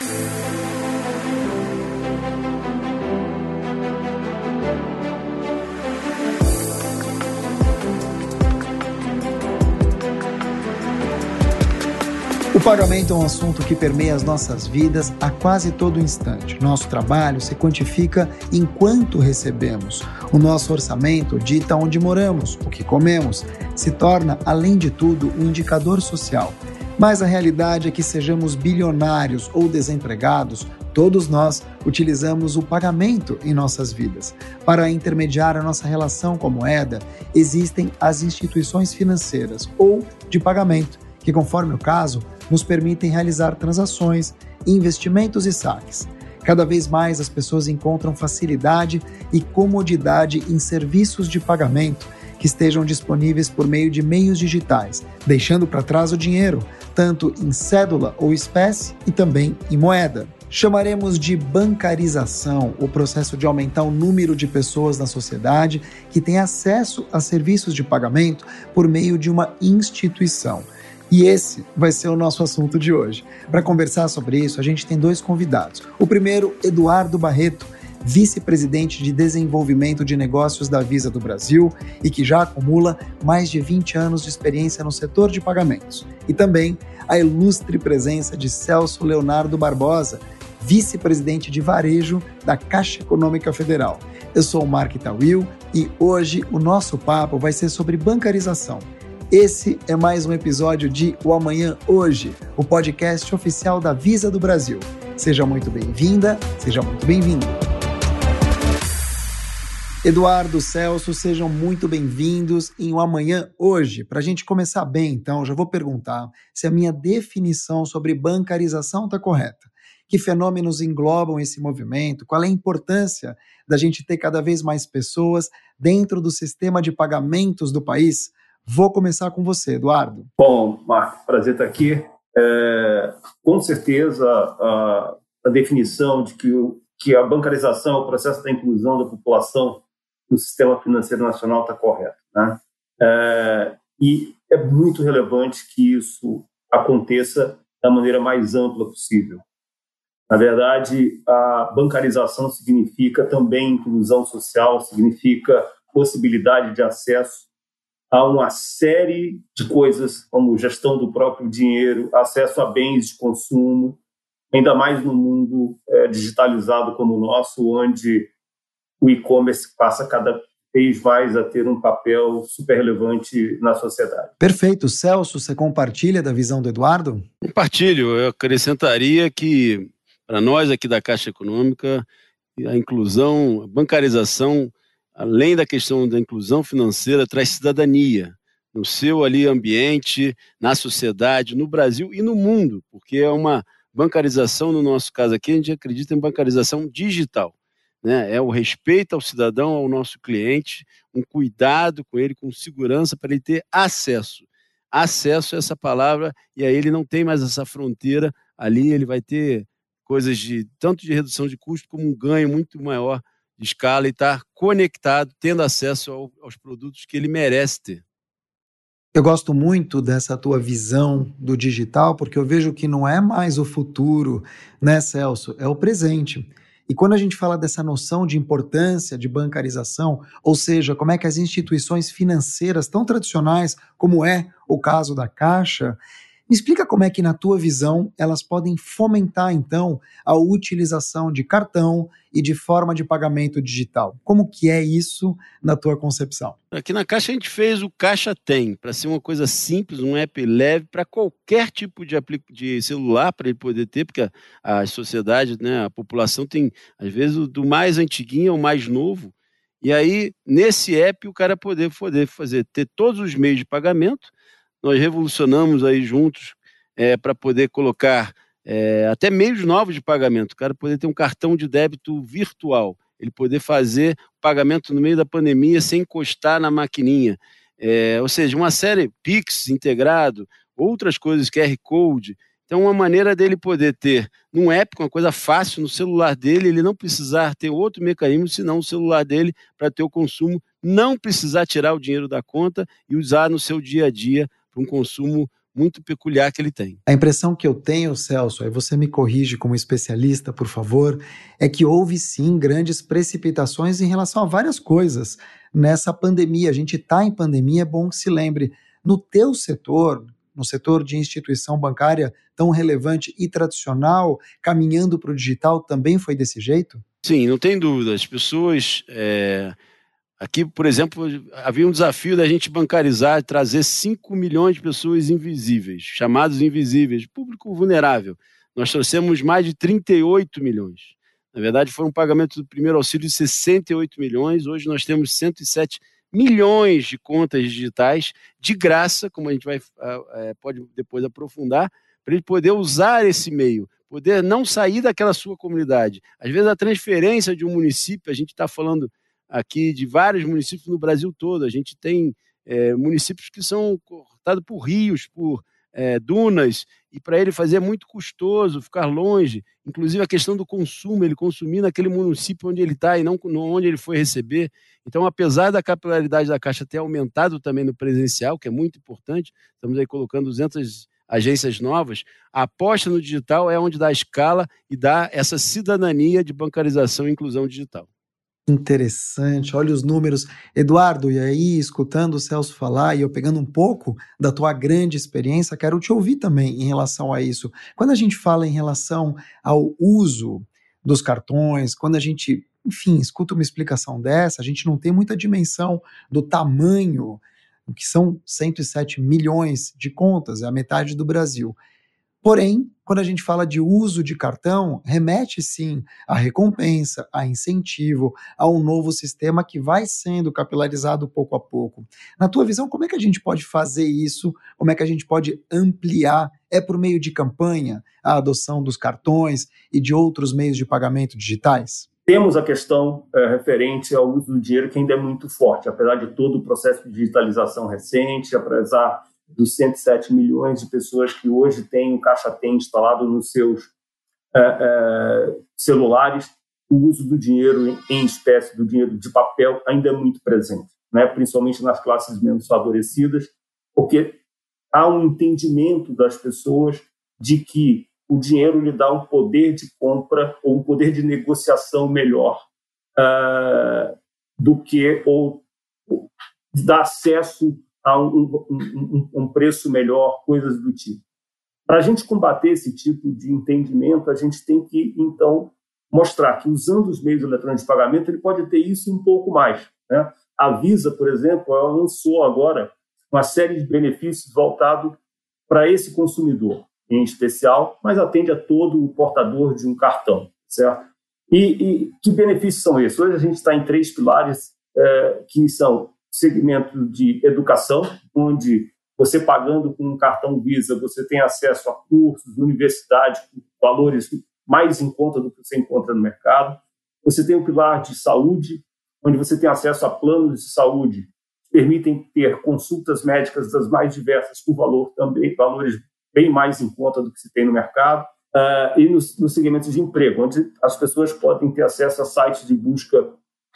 O pagamento é um assunto que permeia as nossas vidas a quase todo instante. Nosso trabalho se quantifica enquanto recebemos. O nosso orçamento dita onde moramos, o que comemos. Se torna, além de tudo, um indicador social. Mas a realidade é que sejamos bilionários ou desempregados, todos nós utilizamos o pagamento em nossas vidas. Para intermediar a nossa relação com a moeda, existem as instituições financeiras ou de pagamento, que, conforme o caso, nos permitem realizar transações, investimentos e saques. Cada vez mais as pessoas encontram facilidade e comodidade em serviços de pagamento que estejam disponíveis por meio de meios digitais, deixando para trás o dinheiro, tanto em cédula ou espécie e também em moeda. Chamaremos de bancarização o processo de aumentar o número de pessoas na sociedade que têm acesso a serviços de pagamento por meio de uma instituição. E esse vai ser o nosso assunto de hoje. Para conversar sobre isso, a gente tem dois convidados. O primeiro, Eduardo Barreto, vice-presidente de desenvolvimento de negócios da Visa do Brasil e que já acumula mais de 20 anos de experiência no setor de pagamentos. E também a ilustre presença de Celso Leonardo Barbosa, vice-presidente de varejo da Caixa Econômica Federal. Eu sou o Mark Tawil e hoje o nosso papo vai ser sobre bancarização esse é mais um episódio de O Amanhã Hoje, o podcast oficial da Visa do Brasil. Seja muito bem-vinda, seja muito bem-vindo. Eduardo, Celso, sejam muito bem-vindos em O Amanhã Hoje. Para a gente começar bem, então, já vou perguntar se a minha definição sobre bancarização está correta. Que fenômenos englobam esse movimento? Qual é a importância da gente ter cada vez mais pessoas dentro do sistema de pagamentos do país? Vou começar com você, Eduardo. Bom, Marco, prazer estar aqui. É, com certeza, a, a, definição de que, o, que a bancarização, o processo da inclusão da população no sistema financeiro nacional está correto. Né? É, e é muito relevante que isso aconteça da maneira mais ampla possível. Na verdade, a bancarização significa também inclusão social, significa possibilidade de acesso a uma série de coisas, como gestão do próprio dinheiro, acesso a bens de consumo, ainda mais no mundo é, digitalizado como o nosso, onde o e-commerce passa cada vez mais a ter um papel super relevante na sociedade. Perfeito. Celso, você compartilha da visão do Eduardo? Compartilho. Eu acrescentaria que, para nós aqui da Caixa Econômica, a inclusão, a bancarização além da questão da inclusão financeira, traz cidadania no seu ali ambiente, na sociedade, no Brasil e no mundo, porque é uma bancarização, no nosso caso aqui, a gente acredita em bancarização digital. Né? É o respeito ao cidadão, ao nosso cliente, um cuidado com ele, com segurança para ele ter acesso. Acesso a essa palavra, e aí ele não tem mais essa fronteira ali, ele vai ter coisas de tanto de redução de custo como um ganho muito maior de escala e estar tá conectado, tendo acesso ao, aos produtos que ele merece ter. Eu gosto muito dessa tua visão do digital, porque eu vejo que não é mais o futuro, né, Celso? É o presente. E quando a gente fala dessa noção de importância de bancarização, ou seja, como é que as instituições financeiras tão tradicionais, como é o caso da Caixa, me explica como é que, na tua visão, elas podem fomentar, então, a utilização de cartão e de forma de pagamento digital. Como que é isso na tua concepção? Aqui na Caixa a gente fez o Caixa Tem, para ser uma coisa simples, um app leve para qualquer tipo de, de celular para ele poder ter, porque a, a sociedade, né, a população tem, às vezes, do mais antiguinho ao mais novo, e aí, nesse app, o cara poder, poder fazer, ter todos os meios de pagamento, nós revolucionamos aí juntos é, para poder colocar é, até meios novos de pagamento. O cara poder ter um cartão de débito virtual, ele poder fazer pagamento no meio da pandemia sem encostar na maquininha. É, ou seja, uma série Pix integrado, outras coisas, QR Code. Então, uma maneira dele poder ter num app, uma coisa fácil no celular dele, ele não precisar ter outro mecanismo senão o celular dele para ter o consumo, não precisar tirar o dinheiro da conta e usar no seu dia a dia para um consumo muito peculiar que ele tem. A impressão que eu tenho, Celso, aí você me corrige como especialista, por favor, é que houve sim grandes precipitações em relação a várias coisas nessa pandemia. A gente está em pandemia, é bom que se lembre. No teu setor, no setor de instituição bancária tão relevante e tradicional, caminhando para o digital, também foi desse jeito? Sim, não tem dúvida. As pessoas. É... Aqui, por exemplo, havia um desafio da gente bancarizar, trazer 5 milhões de pessoas invisíveis, chamados invisíveis, público vulnerável. Nós trouxemos mais de 38 milhões. Na verdade, foi um pagamento do primeiro auxílio de 68 milhões. Hoje nós temos 107 milhões de contas digitais de graça, como a gente vai é, pode depois aprofundar, para ele poder usar esse meio, poder não sair daquela sua comunidade. Às vezes a transferência de um município, a gente está falando aqui de vários municípios no Brasil todo, a gente tem é, municípios que são cortados por rios, por é, dunas, e para ele fazer é muito custoso ficar longe, inclusive a questão do consumo, ele consumir naquele município onde ele está e não onde ele foi receber. Então, apesar da capilaridade da Caixa ter aumentado também no presencial, que é muito importante, estamos aí colocando 200 agências novas, a aposta no digital é onde dá escala e dá essa cidadania de bancarização e inclusão digital. Interessante, olha os números. Eduardo, e aí, escutando o Celso falar e eu pegando um pouco da tua grande experiência, quero te ouvir também em relação a isso. Quando a gente fala em relação ao uso dos cartões, quando a gente, enfim, escuta uma explicação dessa, a gente não tem muita dimensão do tamanho, que são 107 milhões de contas, é a metade do Brasil. Porém, quando a gente fala de uso de cartão, remete sim a recompensa, a incentivo, a um novo sistema que vai sendo capilarizado pouco a pouco. Na tua visão, como é que a gente pode fazer isso? Como é que a gente pode ampliar? É por meio de campanha a adoção dos cartões e de outros meios de pagamento digitais? Temos a questão é, referente ao uso do dinheiro que ainda é muito forte, apesar de todo o processo de digitalização recente, apesar dos 107 milhões de pessoas que hoje têm o Caixa Tem instalado nos seus é, é, celulares, o uso do dinheiro em espécie, do dinheiro de papel, ainda é muito presente, né? principalmente nas classes menos favorecidas, porque há um entendimento das pessoas de que o dinheiro lhe dá um poder de compra ou um poder de negociação melhor uh, do que ou dá acesso a um, um, um preço melhor, coisas do tipo. Para a gente combater esse tipo de entendimento, a gente tem que, então, mostrar que usando os meios eletrônicos de pagamento, ele pode ter isso um pouco mais. Né? A Visa, por exemplo, ela lançou agora uma série de benefícios voltados para esse consumidor em especial, mas atende a todo o portador de um cartão, certo? E, e que benefícios são esses? Hoje a gente está em três pilares é, que são segmento de educação, onde você pagando com um cartão Visa, você tem acesso a cursos, universidade, valores mais em conta do que você encontra no mercado. Você tem o pilar de saúde, onde você tem acesso a planos de saúde que permitem ter consultas médicas das mais diversas por valor também, valores bem mais em conta do que se tem no mercado. Uh, e nos, nos segmentos de emprego, onde as pessoas podem ter acesso a sites de busca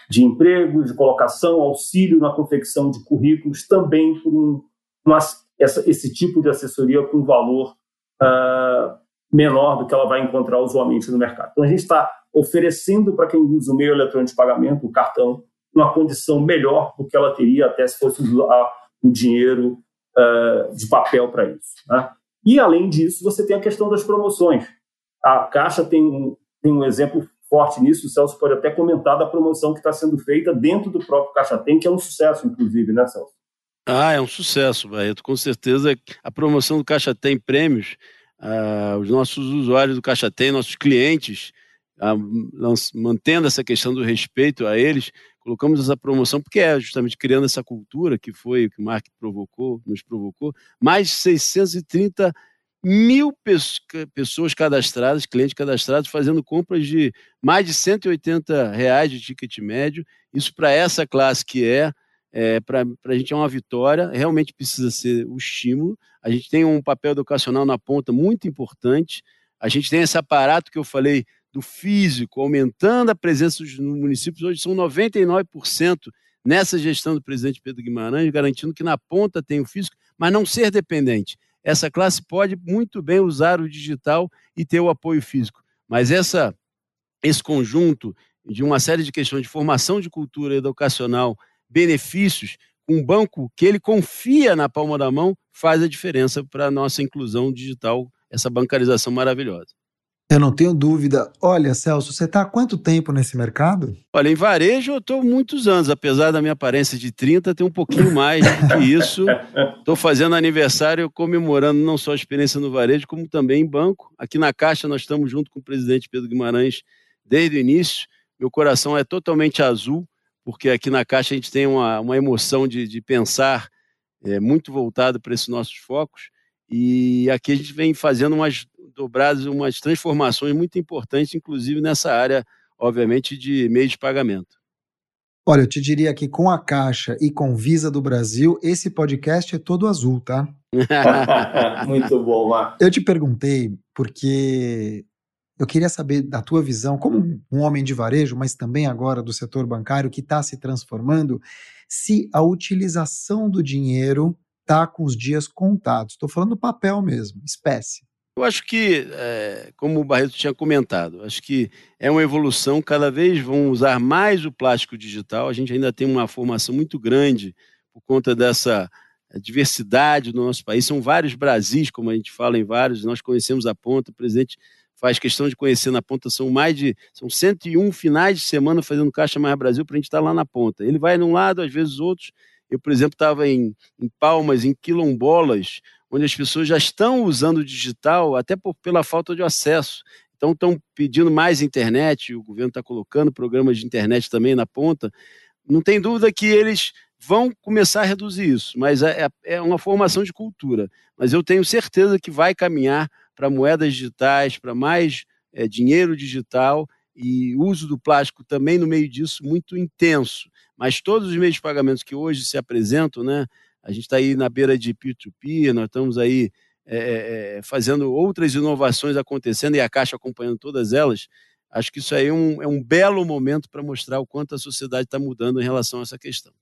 de emprego, de colocação, auxílio na confecção de currículos, também por um, uma, essa, esse tipo de assessoria com valor uh, menor do que ela vai encontrar usualmente no mercado. Então, a gente está oferecendo para quem usa o meio eletrônico de pagamento, o cartão, uma condição melhor do que ela teria até se fosse usar o dinheiro uh, de papel para isso. Né? E, além disso, você tem a questão das promoções. A Caixa tem um, tem um exemplo forte nisso. O Celso pode até comentar da promoção que está sendo feita dentro do próprio Caixa Tem, que é um sucesso, inclusive, né, Celso? Ah, é um sucesso, Barreto. Com certeza a promoção do Caixa Tem Prêmios, ah, os nossos usuários do Caixa Tem, nossos clientes, ah, mantendo essa questão do respeito a eles, colocamos essa promoção porque é justamente criando essa cultura que foi o que o Mark provocou, nos provocou, mais de 630 mil pessoas cadastradas, clientes cadastrados, fazendo compras de mais de 180 reais de ticket médio. Isso para essa classe que é, é para a gente é uma vitória, realmente precisa ser o estímulo. A gente tem um papel educacional na ponta muito importante. A gente tem esse aparato que eu falei do físico, aumentando a presença dos municípios. Hoje são 99% nessa gestão do presidente Pedro Guimarães, garantindo que na ponta tem o físico, mas não ser dependente essa classe pode muito bem usar o digital e ter o apoio físico. Mas essa, esse conjunto de uma série de questões de formação de cultura educacional, benefícios, um banco que ele confia na palma da mão faz a diferença para a nossa inclusão digital, essa bancarização maravilhosa. Eu não tenho dúvida. Olha, Celso, você está há quanto tempo nesse mercado? Olha, em varejo eu estou muitos anos, apesar da minha aparência de 30, tem um pouquinho mais do que isso. Estou fazendo aniversário comemorando não só a experiência no varejo, como também em banco. Aqui na Caixa nós estamos junto com o presidente Pedro Guimarães desde o início. Meu coração é totalmente azul, porque aqui na Caixa a gente tem uma, uma emoção de, de pensar é, muito voltado para esses nossos focos. E aqui a gente vem fazendo umas dobradas, umas transformações muito importantes, inclusive nessa área, obviamente, de meio de pagamento. Olha, eu te diria que com a Caixa e com Visa do Brasil, esse podcast é todo azul, tá? muito bom, Marco. Eu te perguntei porque eu queria saber da tua visão, como um homem de varejo, mas também agora do setor bancário que está se transformando, se a utilização do dinheiro está com os dias contados. Estou falando papel mesmo, espécie. Eu acho que, é, como o Barreto tinha comentado, acho que é uma evolução, cada vez vão usar mais o plástico digital. A gente ainda tem uma formação muito grande por conta dessa diversidade do nosso país. São vários Brasis, como a gente fala em vários, nós conhecemos a ponta, o presidente faz questão de conhecer na ponta, são mais de, são 101 finais de semana fazendo Caixa Mais Brasil para a gente estar tá lá na ponta. Ele vai num lado, às vezes outros, eu, por exemplo, estava em, em Palmas, em quilombolas, onde as pessoas já estão usando o digital, até por, pela falta de acesso. Então, estão pedindo mais internet, o governo está colocando programas de internet também na ponta. Não tem dúvida que eles vão começar a reduzir isso, mas é, é, é uma formação de cultura. Mas eu tenho certeza que vai caminhar para moedas digitais, para mais é, dinheiro digital e uso do plástico também no meio disso muito intenso. Mas todos os meios de pagamentos que hoje se apresentam, né, a gente está aí na beira de P2P, nós estamos aí é, é, fazendo outras inovações acontecendo e a Caixa acompanhando todas elas. Acho que isso aí é um, é um belo momento para mostrar o quanto a sociedade está mudando em relação a essa questão.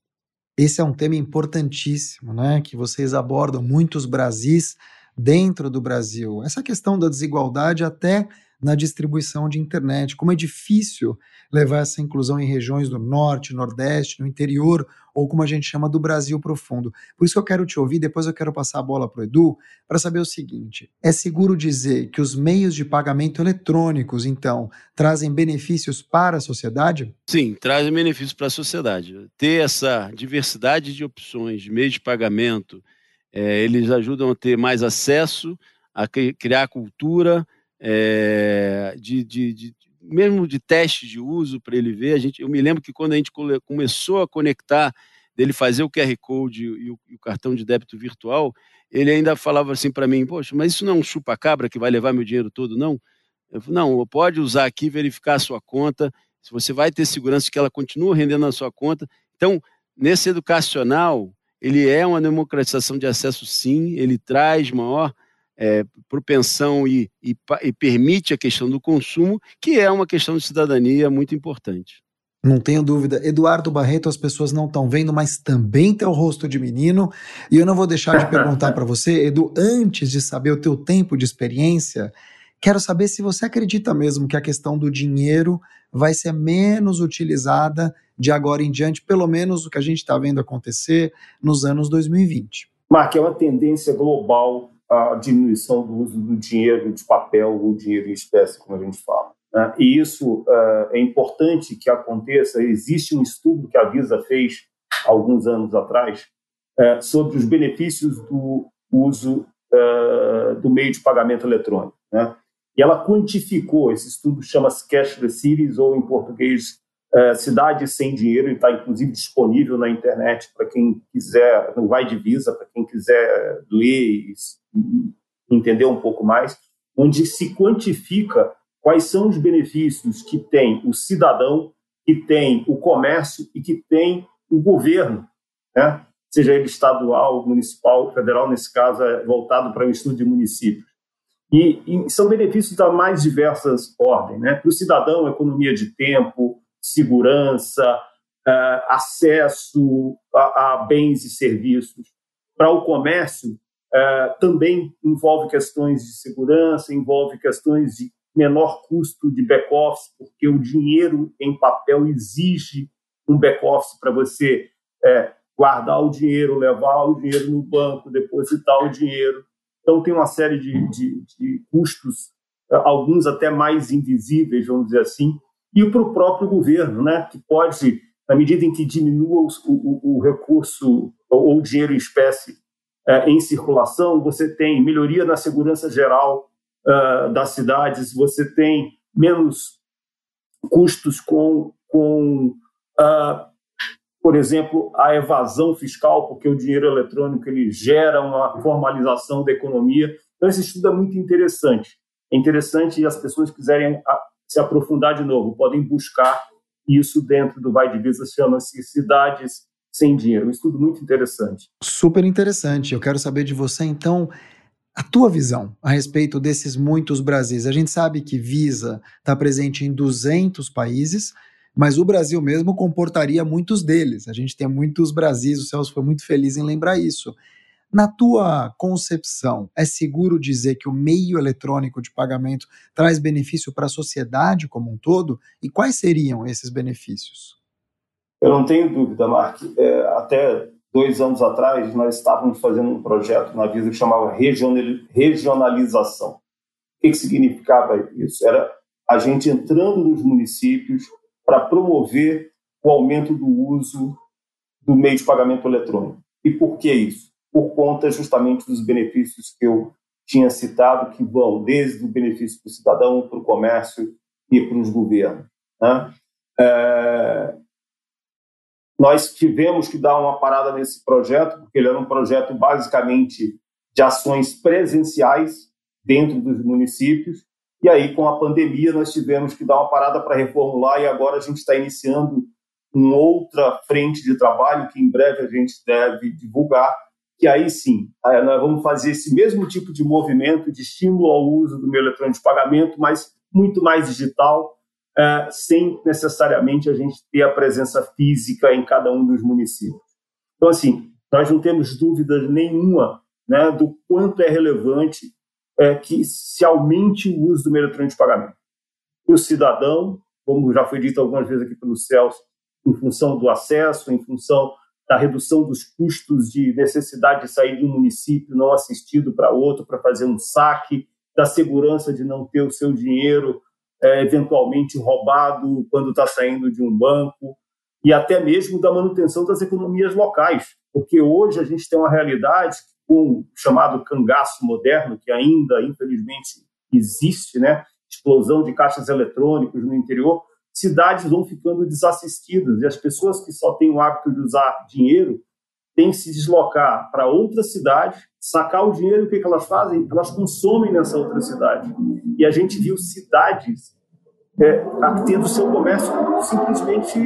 Esse é um tema importantíssimo, né? Que vocês abordam muitos Brasis dentro do Brasil. Essa questão da desigualdade até na distribuição de internet, como é difícil levar essa inclusão em regiões do norte, nordeste, no interior, ou como a gente chama do Brasil profundo. Por isso que eu quero te ouvir, depois eu quero passar a bola para o Edu, para saber o seguinte: é seguro dizer que os meios de pagamento eletrônicos, então, trazem benefícios para a sociedade? Sim, trazem benefícios para a sociedade. Ter essa diversidade de opções de meios de pagamento, é, eles ajudam a ter mais acesso, a criar cultura é, de, de, de, mesmo de teste de uso para ele ver. A gente, eu me lembro que quando a gente começou a conectar, dele fazer o QR Code e o, e o cartão de débito virtual, ele ainda falava assim para mim: Poxa, mas isso não é um chupa-cabra que vai levar meu dinheiro todo, não? Eu falei, não, pode usar aqui, verificar a sua conta, se você vai ter segurança que ela continua rendendo na sua conta. Então, nesse educacional, ele é uma democratização de acesso, sim, ele traz maior é, propensão e, e, e permite a questão do consumo, que é uma questão de cidadania muito importante. Não tenho dúvida. Eduardo Barreto, as pessoas não estão vendo, mas também tem o rosto de menino. E eu não vou deixar de perguntar para você, Edu, antes de saber o teu tempo de experiência, quero saber se você acredita mesmo que a questão do dinheiro vai ser menos utilizada de agora em diante, pelo menos o que a gente está vendo acontecer nos anos 2020. Mark, é uma tendência global a diminuição do uso do dinheiro de papel ou dinheiro em espécie, como a gente fala. Né? E isso uh, é importante que aconteça. Existe um estudo que a Visa fez alguns anos atrás uh, sobre os benefícios do uso uh, do meio de pagamento eletrônico. Né? E ela quantificou, esse estudo chama-se Cashless Cities, ou em português, é, Cidade Sem Dinheiro, está inclusive disponível na internet para quem quiser, no Vai Divisa, para quem quiser ler e entender um pouco mais, onde se quantifica quais são os benefícios que tem o cidadão, que tem o comércio e que tem o governo, né? seja ele estadual, municipal, federal, nesse caso é voltado para o estudo de municípios. E, e, são benefícios da mais diversas ordens. Né? Para o cidadão, economia de tempo, segurança, uh, acesso a, a, bens e serviços. Para o comércio, é, também envolve questões de segurança, envolve questões de menor custo de back-office, porque o dinheiro em papel exige um back-office para você é, guardar o dinheiro, levar o dinheiro no banco, depositar o dinheiro. Então, tem uma série de, de, de custos, é, alguns até mais invisíveis, vamos dizer assim, e para o próprio governo, né, que pode, na medida em que diminua o, o, o recurso ou o dinheiro em espécie é, em circulação, você tem melhoria na segurança geral uh, das cidades, você tem menos custos com, com uh, por exemplo, a evasão fiscal, porque o dinheiro eletrônico ele gera uma formalização da economia. Então, esse estudo é muito interessante. É interessante e as pessoas quiserem se aprofundar de novo, podem buscar isso dentro do Vai Divisa, chama-se Cidades Sem Dinheiro. Um estudo muito interessante. Super interessante. Eu quero saber de você, então, a tua visão a respeito desses muitos Brasis. A gente sabe que Visa está presente em 200 países, mas o Brasil mesmo comportaria muitos deles. A gente tem muitos Brasis, o Celso foi muito feliz em lembrar isso. Na tua concepção, é seguro dizer que o meio eletrônico de pagamento traz benefício para a sociedade como um todo? E quais seriam esses benefícios? Eu não tenho dúvida, Mark. É, até dois anos atrás, nós estávamos fazendo um projeto na Visa que chamava regionalização. O que, que significava isso? Era a gente entrando nos municípios para promover o aumento do uso do meio de pagamento eletrônico. E por que isso? Por conta justamente dos benefícios que eu tinha citado, que vão desde o benefício para o cidadão, para o comércio e para os governos. Né? É... Nós tivemos que dar uma parada nesse projeto, porque ele era um projeto basicamente de ações presenciais dentro dos municípios, e aí, com a pandemia, nós tivemos que dar uma parada para reformular e agora a gente está iniciando uma outra frente de trabalho que em breve a gente deve divulgar, que aí sim, nós vamos fazer esse mesmo tipo de movimento de estímulo ao uso do meio eletrônico de pagamento, mas muito mais digital, é, sem necessariamente a gente ter a presença física em cada um dos municípios. Então, assim, nós não temos dúvida nenhuma né, do quanto é relevante é, que se aumente o uso do meio eletrônico de pagamento. E o cidadão, como já foi dito algumas vezes aqui pelo Celso, em função do acesso, em função da redução dos custos de necessidade de sair de um município não assistido para outro para fazer um saque, da segurança de não ter o seu dinheiro é, eventualmente roubado quando está saindo de um banco, e até mesmo da manutenção das economias locais, porque hoje a gente tem uma realidade com o chamado cangaço moderno, que ainda, infelizmente, existe, né? explosão de caixas eletrônicos no interior, cidades vão ficando desassistidas e as pessoas que só têm o hábito de usar dinheiro têm que se deslocar para outra cidade, sacar o dinheiro, o que, que elas fazem? Elas consomem nessa outra cidade. E a gente viu cidades é, tendo seu comércio simplesmente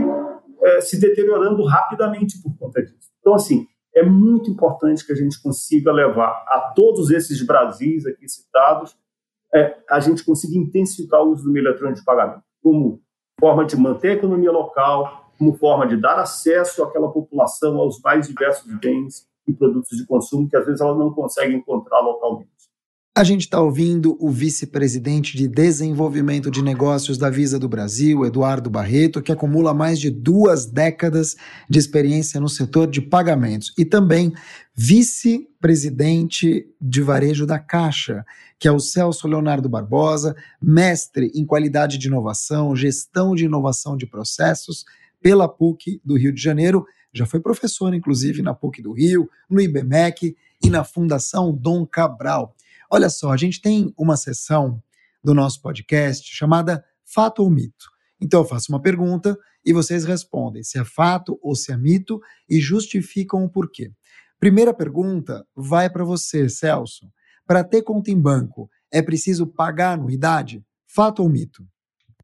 é, se deteriorando rapidamente por conta disso. Então, assim, é muito importante que a gente consiga levar a todos esses Brasis aqui citados, é, a gente consiga intensificar o uso do meio eletrônico de pagamento, como forma de manter a economia local, como forma de dar acesso àquela população aos mais diversos bens e produtos de consumo que às vezes ela não consegue encontrar localmente. A gente está ouvindo o vice-presidente de desenvolvimento de negócios da Visa do Brasil, Eduardo Barreto, que acumula mais de duas décadas de experiência no setor de pagamentos, e também vice-presidente de varejo da Caixa, que é o Celso Leonardo Barbosa, mestre em qualidade de inovação, gestão de inovação de processos pela PUC do Rio de Janeiro. Já foi professor, inclusive, na PUC do Rio, no IBMEC e na Fundação Dom Cabral. Olha só, a gente tem uma sessão do nosso podcast chamada Fato ou Mito. Então eu faço uma pergunta e vocês respondem se é fato ou se é mito e justificam o porquê. Primeira pergunta vai para você, Celso. Para ter conta em banco, é preciso pagar anuidade? Fato ou mito?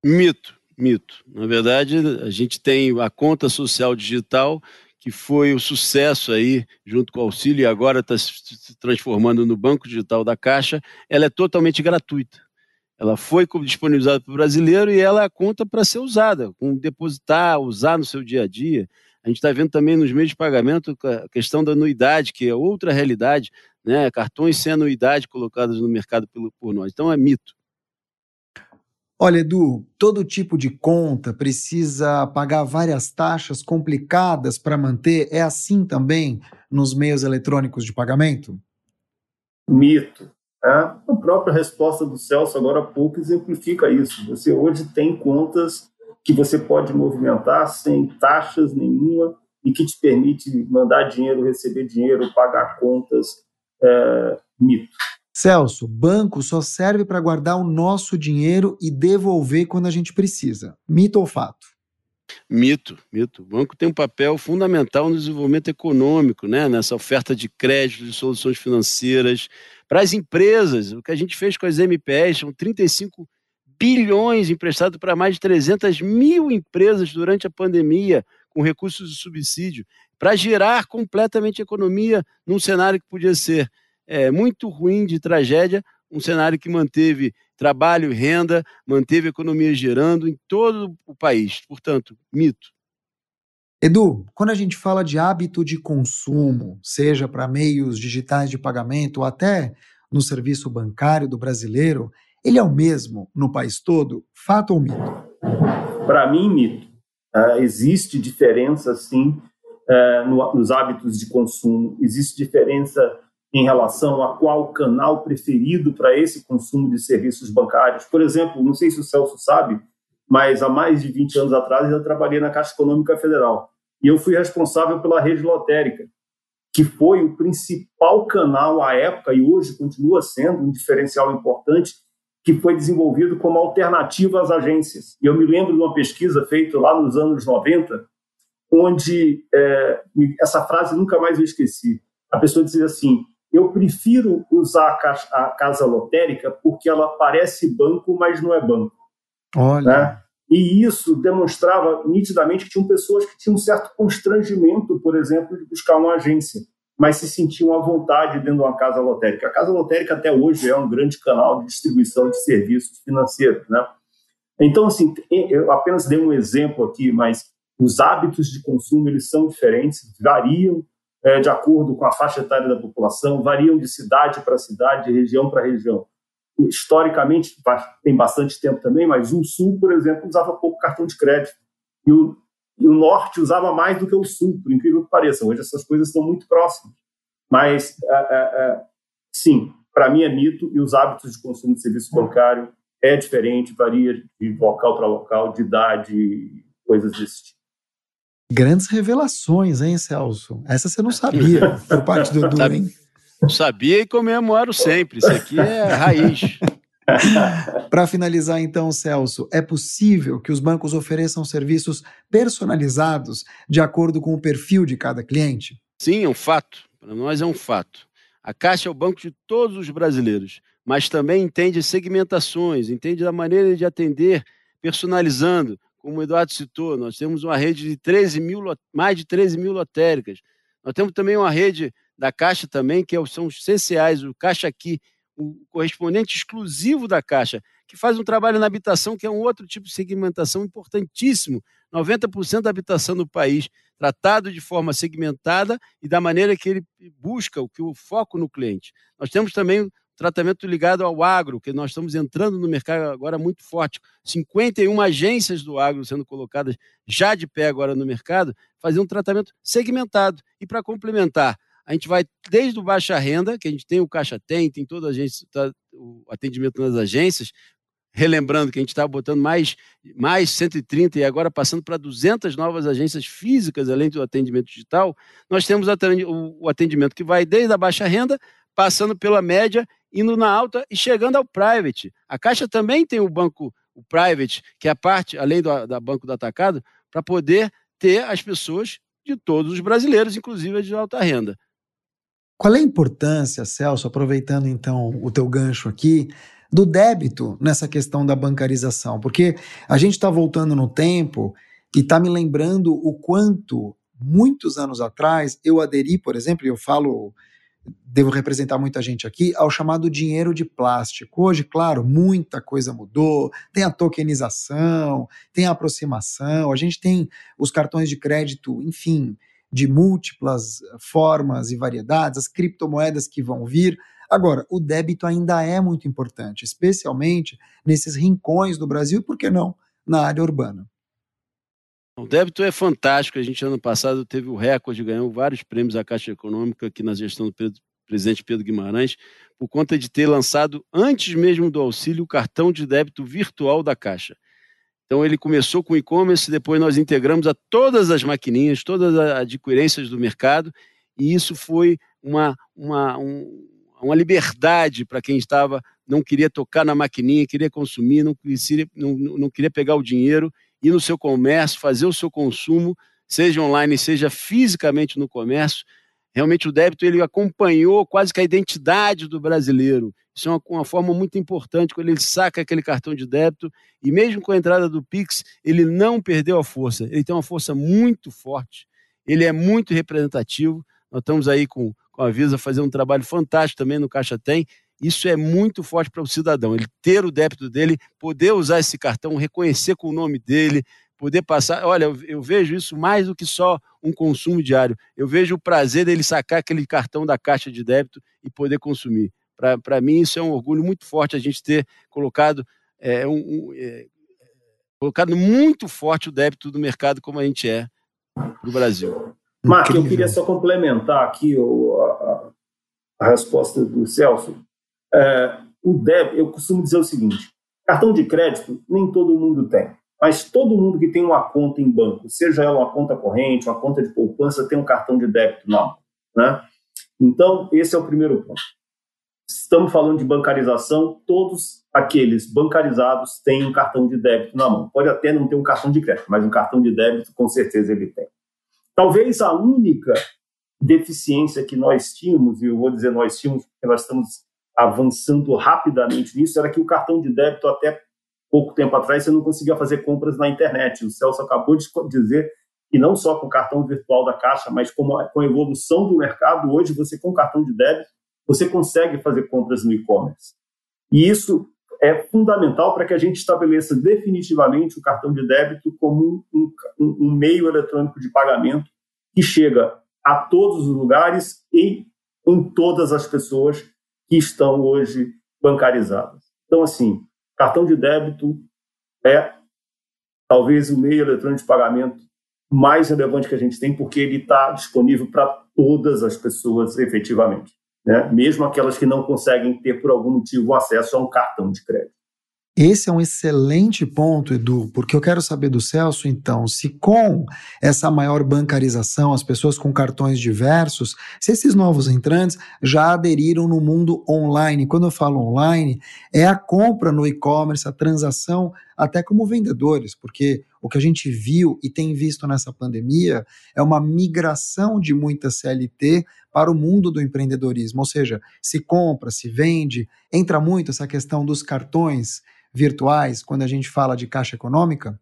Mito, mito. Na verdade, a gente tem a conta social digital que foi o sucesso aí, junto com o auxílio, e agora está se transformando no Banco Digital da Caixa, ela é totalmente gratuita. Ela foi disponibilizada para o brasileiro e ela é conta para ser usada, com depositar, usar no seu dia a dia. A gente está vendo também nos meios de pagamento a questão da anuidade, que é outra realidade, né? cartões sem anuidade colocados no mercado por nós. Então é mito. Olha, Edu, todo tipo de conta precisa pagar várias taxas complicadas para manter. É assim também nos meios eletrônicos de pagamento? Mito. É, a própria resposta do Celso agora há pouco exemplifica isso. Você hoje tem contas que você pode movimentar sem taxas nenhuma e que te permite mandar dinheiro, receber dinheiro, pagar contas. É, mito. Celso, banco só serve para guardar o nosso dinheiro e devolver quando a gente precisa. Mito ou fato? Mito, mito. O banco tem um papel fundamental no desenvolvimento econômico, né? nessa oferta de crédito, de soluções financeiras. Para as empresas, o que a gente fez com as MPS, são 35 bilhões emprestados para mais de 300 mil empresas durante a pandemia, com recursos de subsídio, para gerar completamente a economia num cenário que podia ser é, muito ruim de tragédia, um cenário que manteve trabalho e renda, manteve a economia gerando em todo o país. Portanto, mito. Edu, quando a gente fala de hábito de consumo, seja para meios digitais de pagamento ou até no serviço bancário do brasileiro, ele é o mesmo no país todo? Fato ou mito? Para mim, mito. Uh, existe diferença, sim, uh, no, nos hábitos de consumo. Existe diferença em relação a qual canal preferido para esse consumo de serviços bancários. Por exemplo, não sei se o Celso sabe, mas há mais de 20 anos atrás eu trabalhei na Caixa Econômica Federal e eu fui responsável pela rede lotérica, que foi o principal canal à época e hoje continua sendo um diferencial importante que foi desenvolvido como alternativa às agências. E eu me lembro de uma pesquisa feita lá nos anos 90, onde é, essa frase nunca mais eu esqueci. A pessoa dizia assim: eu prefiro usar a, casa lotérica porque ela parece banco, mas não é banco. Olha. Né? E isso demonstrava nitidamente que tinham pessoas que tinham um certo constrangimento, por exemplo, de buscar uma agência, mas se sentiam à vontade dentro de uma casa lotérica. A casa lotérica até hoje é um grande canal de distribuição de serviços financeiros, né? Então, assim, eu apenas dei um exemplo aqui, mas os hábitos de consumo eles são diferentes, variam é, de acordo com a faixa etária da população, variam de cidade para cidade, de região para região. Historicamente, tem bastante tempo também, mas o Sul, por exemplo, usava pouco cartão de crédito. E o, e o Norte usava mais do que o Sul, por incrível que pareça. Hoje essas coisas estão muito próximas. Mas, é, é, é sim, para mim é mito e os hábitos de consumo de serviço bancário é diferente, varia de local para local, de idade, coisas desse tipo. Grandes revelações, hein, Celso? Essa você não sabia por parte do Edu, hein? Sabia e comemoro sempre. Isso aqui é raiz. Para finalizar, então, Celso, é possível que os bancos ofereçam serviços personalizados de acordo com o perfil de cada cliente? Sim, é um fato. Para nós é um fato. A Caixa é o banco de todos os brasileiros, mas também entende segmentações, entende a maneira de atender personalizando, como o Eduardo citou, nós temos uma rede de 13 mil, mais de 13 mil lotéricas. Nós temos também uma rede da Caixa também, que é são os CCAs, o Caixa Aqui, o correspondente exclusivo da Caixa, que faz um trabalho na habitação, que é um outro tipo de segmentação importantíssimo. 90% da habitação no país tratado de forma segmentada e da maneira que ele busca o que o foco no cliente. Nós temos também tratamento ligado ao agro, que nós estamos entrando no mercado agora muito forte. 51 agências do agro sendo colocadas já de pé agora no mercado, fazer um tratamento segmentado. E para complementar, a gente vai desde o baixa renda, que a gente tem o Caixa Tem, tem toda a agência, tá, o atendimento nas agências, relembrando que a gente está botando mais, mais 130 e agora passando para 200 novas agências físicas, além do atendimento digital, nós temos o atendimento que vai desde a baixa renda, passando pela média indo na alta e chegando ao private. A Caixa também tem o banco, o private, que é a parte, além do da banco do atacado, para poder ter as pessoas de todos os brasileiros, inclusive as de alta renda. Qual é a importância, Celso, aproveitando então o teu gancho aqui, do débito nessa questão da bancarização? Porque a gente está voltando no tempo e está me lembrando o quanto, muitos anos atrás, eu aderi, por exemplo, e eu falo devo representar muita gente aqui, ao chamado dinheiro de plástico. Hoje, claro, muita coisa mudou, tem a tokenização, tem a aproximação, a gente tem os cartões de crédito, enfim, de múltiplas formas e variedades, as criptomoedas que vão vir. Agora, o débito ainda é muito importante, especialmente nesses rincões do Brasil e, por que não, na área urbana. O débito é fantástico. A gente, ano passado, teve o recorde, ganhou vários prêmios à Caixa Econômica aqui na gestão do Pedro, presidente Pedro Guimarães, por conta de ter lançado, antes mesmo do auxílio, o cartão de débito virtual da Caixa. Então ele começou com e-commerce, depois nós integramos a todas as maquininhas, todas as adquirências do mercado, e isso foi uma, uma, um, uma liberdade para quem estava, não queria tocar na maquininha, queria consumir, não não, não queria pegar o dinheiro, ir no seu comércio, fazer o seu consumo, seja online, seja fisicamente no comércio, Realmente o débito ele acompanhou quase que a identidade do brasileiro. Isso é uma, uma, forma muito importante quando ele saca aquele cartão de débito e mesmo com a entrada do Pix, ele não perdeu a força. Ele tem uma força muito forte. Ele é muito representativo. Nós estamos aí com, com a Visa fazendo um trabalho fantástico também no Caixa Tem. Isso é muito forte para o cidadão. Ele ter o débito dele, poder usar esse cartão, reconhecer com o nome dele, poder passar. Olha, eu, eu, vejo isso mais do que só um consumo diário. Eu vejo o prazer dele sacar aquele cartão da caixa de débito e poder consumir. Para mim, isso é um orgulho muito forte a gente ter colocado, é, um, um, é, colocado muito forte o débito do mercado como a gente é no Brasil. Marco, eu queria só complementar aqui o, a, a, resposta do Celso. É, o débito, eu costumo dizer o seguinte: cartão de crédito nem todo mundo tem. Mas todo mundo que tem uma conta em banco, seja ela uma conta corrente, uma conta de poupança, tem um cartão de débito na mão. Né? Então, esse é o primeiro ponto. Estamos falando de bancarização, todos aqueles bancarizados têm um cartão de débito na mão. Pode até não ter um cartão de crédito, mas um cartão de débito com certeza ele tem. Talvez a única deficiência que nós tínhamos, e eu vou dizer nós tínhamos porque nós estamos avançando rapidamente nisso, era que o cartão de débito até pouco tempo atrás você não conseguia fazer compras na internet. O Celso acabou de dizer que não só com o cartão virtual da Caixa, mas com a, com a evolução do mercado, hoje você com cartão de débito, você consegue fazer compras no e-commerce. E isso é fundamental para que a gente estabeleça definitivamente o cartão de débito como um, um, um meio eletrônico de pagamento que chega a todos os lugares e em todas as pessoas que estão hoje bancarizadas. Então, assim, Cartão de débito é talvez o meio eletrônico de pagamento mais relevante que a gente tem, porque ele está disponível para todas as pessoas efetivamente, né? mesmo aquelas que não conseguem ter, por algum motivo, acesso a um cartão de crédito. Esse é um excelente ponto, Edu, porque eu quero saber do Celso, então, se com essa maior bancarização, as pessoas com cartões diversos, se esses novos entrantes já aderiram no mundo online. Quando eu falo online, é a compra no e-commerce, a transação até como vendedores, porque o que a gente viu e tem visto nessa pandemia é uma migração de muita CLT para o mundo do empreendedorismo, ou seja, se compra, se vende, entra muito essa questão dos cartões virtuais quando a gente fala de caixa econômica?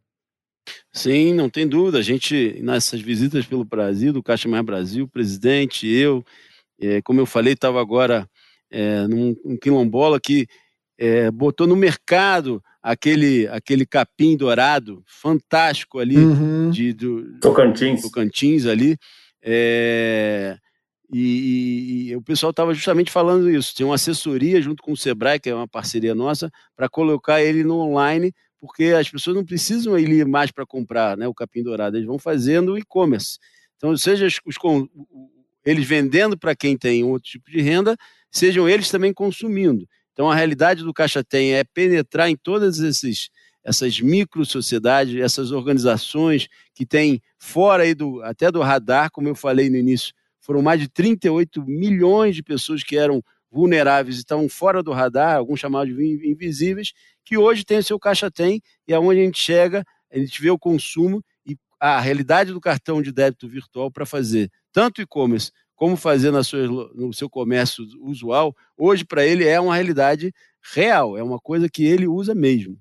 Sim, não tem dúvida. A gente, nessas visitas pelo Brasil, do Caixa Mais Brasil, o presidente, eu, é, como eu falei, estava agora é, num, num quilombola que é, botou no mercado aquele, aquele capim dourado fantástico ali uhum. de, do, Tocantins. Tocantins ali. É, e, e, o pessoal estava justamente falando isso. Tem uma assessoria junto com o Sebrae, que é uma parceria nossa, para colocar ele no online, porque as pessoas não precisam ir mais para comprar né, o capim dourado, eles vão fazendo e-commerce. Então, seja os, os, eles vendendo para quem tem outro tipo de renda, sejam eles também consumindo. Então, a realidade do Caixa Tem é penetrar em todas esses, essas micro sociedades, essas organizações que têm fora aí do, até do radar, como eu falei no início, foram mais de 38 milhões de pessoas que eram vulneráveis e estavam fora do radar, alguns chamados de invisíveis, que hoje tem o seu caixa tem, e é a gente chega, a gente vê o consumo e a realidade do cartão de débito virtual para fazer tanto e-commerce como fazer sua, no seu comércio usual, hoje para ele é uma realidade real, é uma coisa que ele usa mesmo.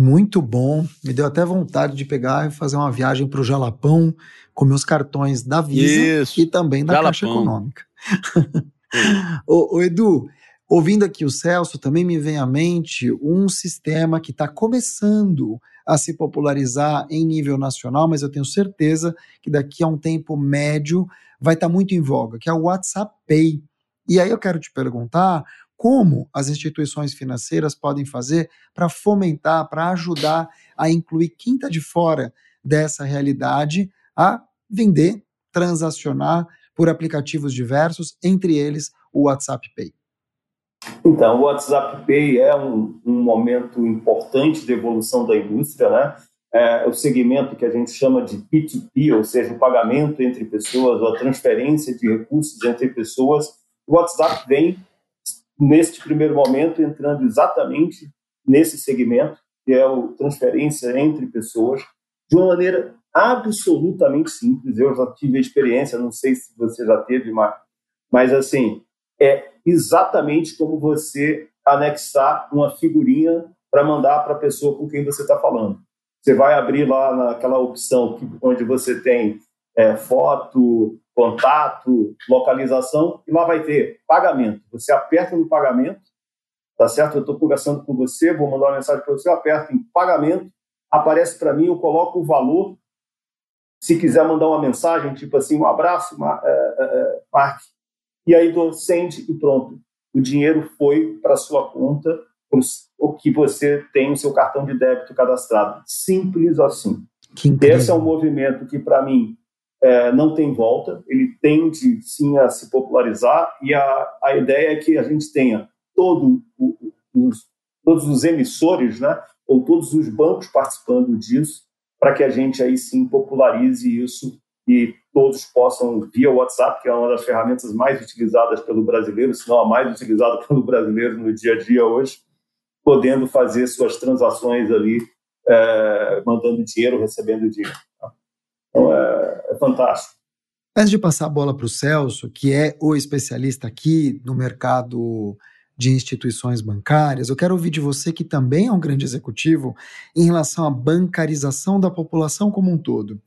Muito bom. Me deu até vontade de pegar e fazer uma viagem para o Jalapão com meus cartões da Visa Isso. e também da Jalapão. Caixa Econômica. ô, ô, Edu, ouvindo aqui o Celso, também me vem à mente um sistema que está começando a se popularizar em nível nacional, mas eu tenho certeza que daqui a um tempo médio vai estar tá muito em voga, que é o WhatsApp Pay. E aí eu quero te perguntar como as instituições financeiras podem fazer para fomentar, para ajudar a incluir quem está de fora dessa realidade a vender, transacionar por aplicativos diversos, entre eles o WhatsApp Pay. Então, o WhatsApp Pay é um, um momento importante de evolução da indústria, né? É o segmento que a gente chama de P2P, ou seja, o pagamento entre pessoas, ou a transferência de recursos entre pessoas. O WhatsApp vem, neste primeiro momento, entrando exatamente nesse segmento, que é a transferência entre pessoas, de uma maneira absolutamente simples. Eu já tive a experiência, não sei se você já teve, mas, mas assim, é exatamente como você anexar uma figurinha para mandar para a pessoa com quem você está falando. Você vai abrir lá naquela opção que, onde você tem é, foto, contato, localização, e lá vai ter pagamento. Você aperta no pagamento, tá certo? Eu estou conversando com você, vou mandar uma mensagem para você, eu aperto em pagamento, aparece para mim, eu coloco o valor. Se quiser mandar uma mensagem, tipo assim, um abraço, é, é, é, Mark, e aí do send e pronto. O dinheiro foi para sua conta, o que você tem o seu cartão de débito cadastrado. Simples assim. Esse é um movimento que, para mim, é, não tem volta, ele tende sim a se popularizar e a, a ideia é que a gente tenha todo o, os, todos os emissores, né, ou todos os bancos participando disso, para que a gente aí sim popularize isso e todos possam, via WhatsApp, que é uma das ferramentas mais utilizadas pelo brasileiro, se não a mais utilizada pelo brasileiro no dia a dia hoje, podendo fazer suas transações ali, é, mandando dinheiro, recebendo dinheiro. Então é, é fantástico. Antes de passar a bola para o Celso, que é o especialista aqui no mercado de instituições bancárias, eu quero ouvir de você, que também é um grande executivo, em relação à bancarização da população como um todo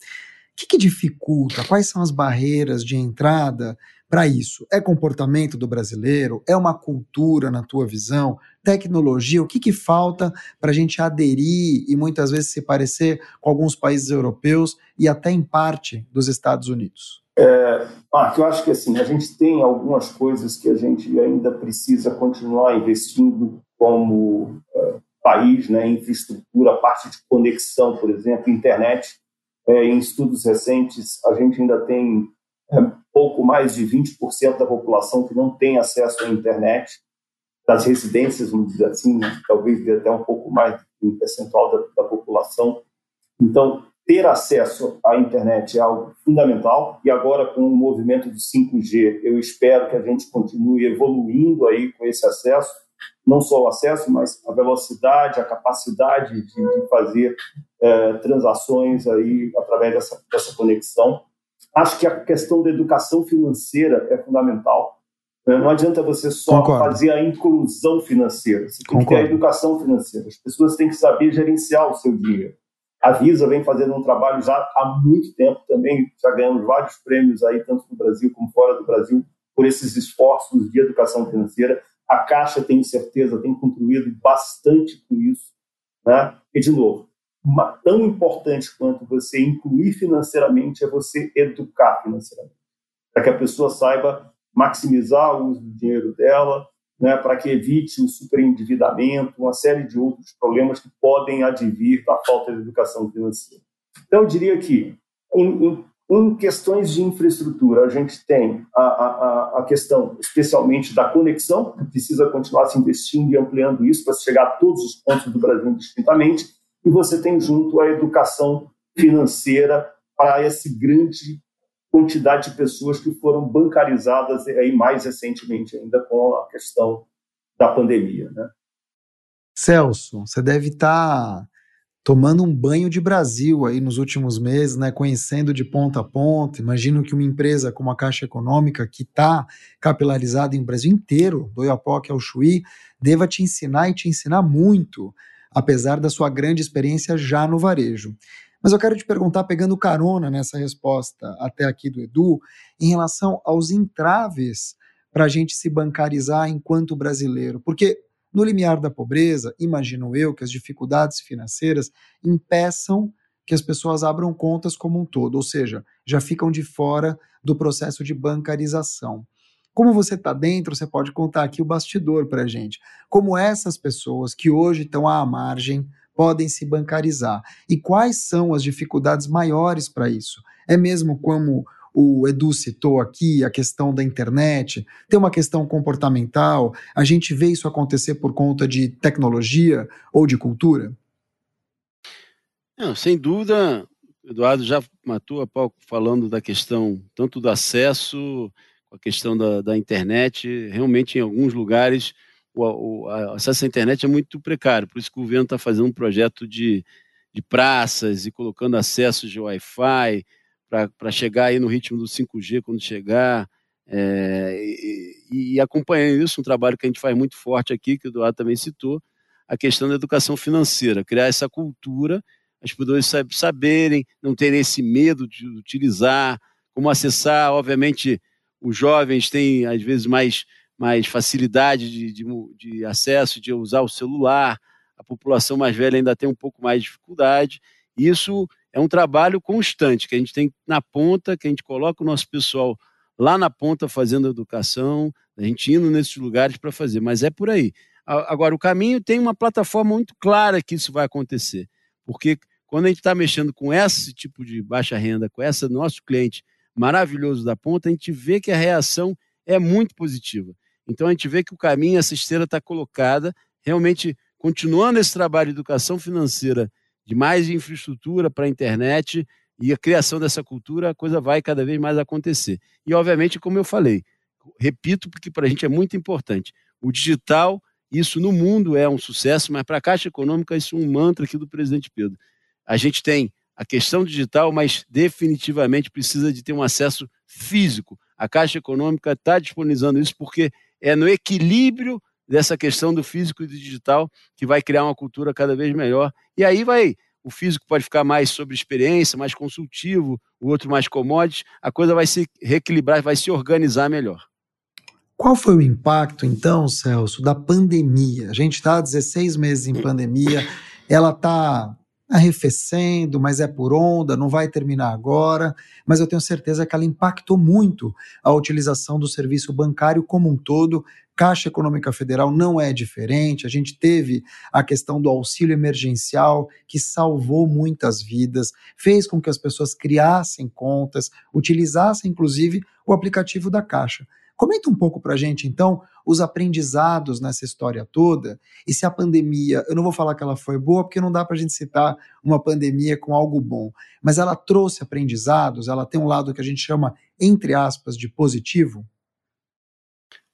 que, que dificulta? Quais são as barreiras de entrada para isso? É comportamento do brasileiro? É uma cultura, na tua visão? Tecnologia? O que, que falta para a gente aderir e muitas vezes se parecer com alguns países europeus e até em parte dos Estados Unidos? É, eu acho que assim, a gente tem algumas coisas que a gente ainda precisa continuar investindo como é, país, né, infraestrutura, parte de conexão, por exemplo, internet é, em estudos recentes, a gente ainda tem é, pouco mais de 20% da população que não tem acesso à internet, das residências, vamos dizer assim, né? talvez até um pouco mais do percentual da, da população. Então, ter acesso à internet é algo fundamental e agora com o movimento do 5G, eu espero que a gente continue evoluindo aí com esse acesso não só o acesso, mas a velocidade, a capacidade de, de fazer é, transações aí através dessa, dessa conexão. Acho que a questão da educação financeira é fundamental. Né? Não adianta você só Concordo. fazer a inclusão financeira, você tem Concordo. que ter a educação financeira. As pessoas têm que saber gerenciar o seu dinheiro. A Visa vem fazendo um trabalho já há muito tempo também, já ganhamos vários prêmios aí, tanto no Brasil como fora do Brasil, por esses esforços de educação financeira. A Caixa, tenho certeza, tem contribuído bastante com isso. Né? E, de novo, tão importante quanto você incluir financeiramente é você educar financeiramente. Para que a pessoa saiba maximizar o uso do dinheiro dela, né, para que evite o superendividamento, uma série de outros problemas que podem advir da falta de educação financeira. Então, eu diria que, em, em em questões de infraestrutura, a gente tem a, a, a questão, especialmente, da conexão, que precisa continuar se investindo e ampliando isso para chegar a todos os pontos do Brasil distintamente, e você tem junto a educação financeira para essa grande quantidade de pessoas que foram bancarizadas aí mais recentemente ainda com a questão da pandemia, né? Celso, você deve estar tá tomando um banho de Brasil aí nos últimos meses, né, conhecendo de ponta a ponta. Imagino que uma empresa como a Caixa Econômica, que está capilarizada em Brasil inteiro, do Iapoque ao Chuí, deva te ensinar e te ensinar muito, apesar da sua grande experiência já no varejo. Mas eu quero te perguntar, pegando carona nessa resposta até aqui do Edu, em relação aos entraves para a gente se bancarizar enquanto brasileiro? Porque no limiar da pobreza, imagino eu que as dificuldades financeiras impeçam que as pessoas abram contas como um todo, ou seja, já ficam de fora do processo de bancarização. Como você está dentro, você pode contar aqui o bastidor para a gente. Como essas pessoas que hoje estão à margem podem se bancarizar e quais são as dificuldades maiores para isso? É mesmo como o Edu citou aqui, a questão da internet, tem uma questão comportamental, a gente vê isso acontecer por conta de tecnologia ou de cultura? Não, sem dúvida, Eduardo já matou a pau falando da questão tanto do acesso, a questão da, da internet. Realmente, em alguns lugares, o, o acesso à internet é muito precário, por isso que o governo está fazendo um projeto de, de praças e colocando acessos de Wi-Fi para chegar aí no ritmo do 5G quando chegar. É, e, e, acompanhando isso, um trabalho que a gente faz muito forte aqui, que o Eduardo também citou, a questão da educação financeira, criar essa cultura as pessoas saberem, não terem esse medo de utilizar, como acessar. Obviamente, os jovens têm, às vezes, mais, mais facilidade de, de, de acesso, de usar o celular, a população mais velha ainda tem um pouco mais de dificuldade. Isso é um trabalho constante que a gente tem na ponta, que a gente coloca o nosso pessoal lá na ponta fazendo educação, a gente indo nesses lugares para fazer, mas é por aí. Agora, o caminho tem uma plataforma muito clara que isso vai acontecer. Porque quando a gente está mexendo com esse tipo de baixa renda, com esse nosso cliente maravilhoso da ponta, a gente vê que a reação é muito positiva. Então a gente vê que o caminho, essa esteira está colocada, realmente continuando esse trabalho de educação financeira, de mais infraestrutura para a internet e a criação dessa cultura, a coisa vai cada vez mais acontecer. E, obviamente, como eu falei, repito, porque para a gente é muito importante, o digital isso no mundo é um sucesso, mas para a Caixa Econômica isso é um mantra aqui do presidente Pedro. A gente tem a questão digital, mas definitivamente precisa de ter um acesso físico. A Caixa Econômica está disponibilizando isso porque é no equilíbrio dessa questão do físico e do digital que vai criar uma cultura cada vez melhor. E aí vai, o físico pode ficar mais sobre experiência, mais consultivo, o outro mais commodities, a coisa vai se reequilibrar, vai se organizar melhor. Qual foi o impacto, então, Celso, da pandemia? A gente está há 16 meses em pandemia, ela está arrefecendo, mas é por onda, não vai terminar agora, mas eu tenho certeza que ela impactou muito a utilização do serviço bancário como um todo. Caixa Econômica Federal não é diferente. A gente teve a questão do auxílio emergencial, que salvou muitas vidas, fez com que as pessoas criassem contas, utilizassem inclusive o aplicativo da Caixa. Comenta um pouco para a gente, então, os aprendizados nessa história toda e se a pandemia, eu não vou falar que ela foi boa, porque não dá para a gente citar uma pandemia com algo bom, mas ela trouxe aprendizados, ela tem um lado que a gente chama, entre aspas, de positivo?